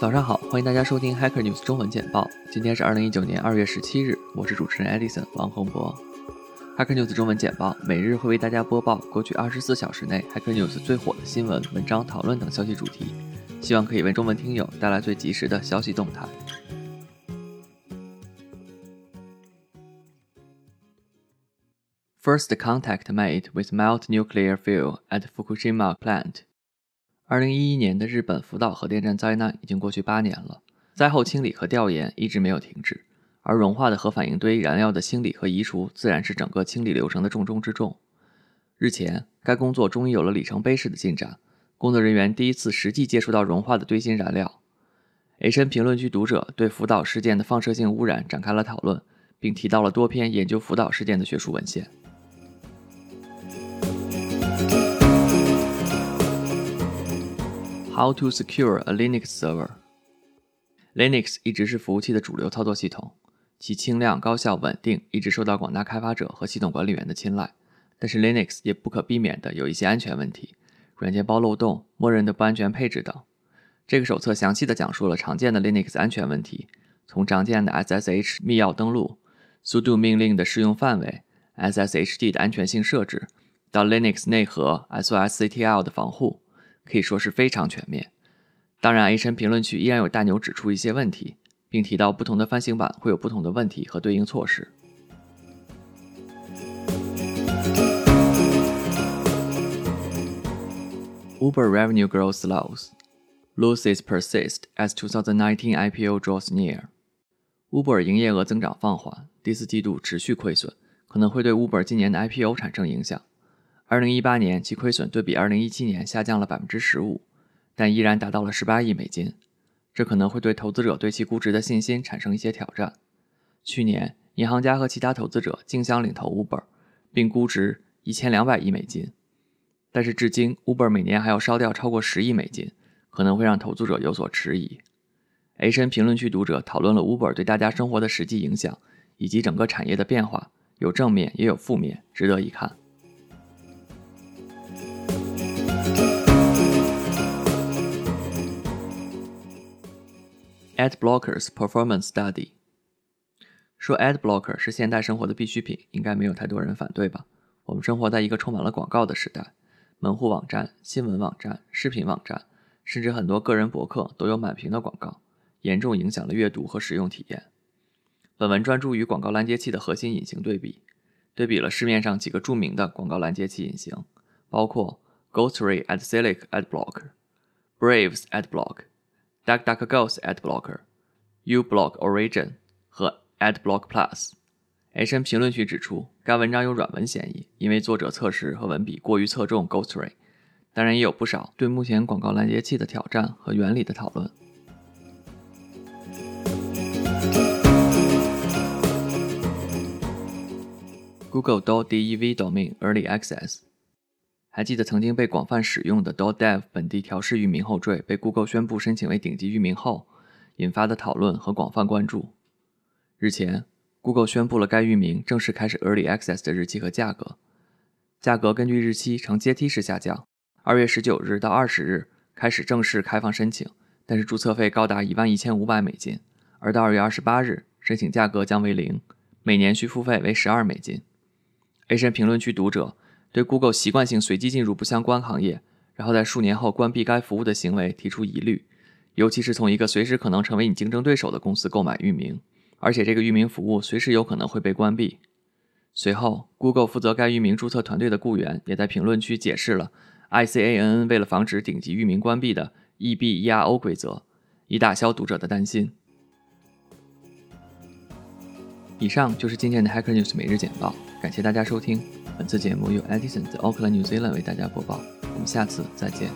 早上好，欢迎大家收听 Hacker News 中文简报。今天是二零一九年二月十七日，我是主持人 Edison 王洪博。Hacker News 中文简报每日会为大家播报过去二十四小时内 Hacker News 最火的新闻、文章、讨论等消息主题，希望可以为中文听友带来最及时的消息动态。First contact made with melt nuclear fuel at Fukushima plant. 二零一一年的日本福岛核电站灾难已经过去八年了，灾后清理和调研一直没有停止，而融化的核反应堆燃料的清理和移除自然是整个清理流程的重中之重。日前，该工作终于有了里程碑式的进展，工作人员第一次实际接触到融化的堆芯燃料。H N 评论区读者对福岛事件的放射性污染展开了讨论，并提到了多篇研究福岛事件的学术文献。How to secure a Linux server? Linux 一直是服务器的主流操作系统，其轻量、高效、稳定一直受到广大开发者和系统管理员的青睐。但是 Linux 也不可避免的有一些安全问题，软件包漏洞、默认的不安全配置等。这个手册详细的讲述了常见的 Linux 安全问题，从常见的 SSH 密钥登录、sudo 命令的适用范围、SSHD 的安全性设置，到 Linux 内核 SOSCTL 的防护。可以说是非常全面。当然，A 神评论区依然有大牛指出一些问题，并提到不同的翻新版会有不同的问题和对应措施。Uber revenue growth slows, losses persist as 2019 IPO draws near. Uber 营业额增长放缓，第四季度持续亏损，可能会对 Uber 今年的 IPO 产生影响。二零一八年，其亏损对比二零一七年下降了百分之十五，但依然达到了十八亿美金。这可能会对投资者对其估值的信心产生一些挑战。去年，银行家和其他投资者竞相领投 Uber，并估值一千两百亿美金。但是至今，Uber 每年还要烧掉超过十亿美金，可能会让投资者有所迟疑。H N 评论区读者讨论了 Uber 对大家生活的实际影响，以及整个产业的变化，有正面也有负面，值得一看。Ad blockers performance study 说 ad blocker 是现代生活的必需品，应该没有太多人反对吧？我们生活在一个充满了广告的时代，门户网站、新闻网站、视频网站，甚至很多个人博客都有满屏的广告，严重影响了阅读和使用体验。本文专注于广告拦截器的核心隐形对比，对比了市面上几个著名的广告拦截器隐形，包括 Ghostly AdSilic AdBlock、Braves Ad Block。DuckDuckGo's AdBlocker、uBlock Origin 和 AdBlock Plus。H N 评论区指出，该文章有软文嫌疑，因为作者测试和文笔过于侧重 Ghostly。当然，也有不少对目前广告拦截器的挑战和原理的讨论。Google .dev domain early access。还记得曾经被广泛使用的 .dev 本地调试域名后缀被 Google 宣布申请为顶级域名后，引发的讨论和广泛关注。日前，Google 宣布了该域名正式开始 Early Access 的日期和价格。价格根据日期呈阶梯式下降，二月十九日到二十日开始正式开放申请，但是注册费高达一万一千五百美金；而到二月二十八日，申请价格将为零，每年需付费为十二美金。A 神评论区读者。对 Google 习惯性随机进入不相关行业，然后在数年后关闭该服务的行为提出疑虑，尤其是从一个随时可能成为你竞争对手的公司购买域名，而且这个域名服务随时有可能会被关闭。随后，Google 负责该域名注册团队的雇员也在评论区解释了 ICANN 为了防止顶级域名关闭的 EBERO 规则，以打消读者的担心。以上就是今天的 Hacker News 每日简报，感谢大家收听。本次节目由 Edison 在 Auckland, New Zealand 为大家播报，我们下次再见。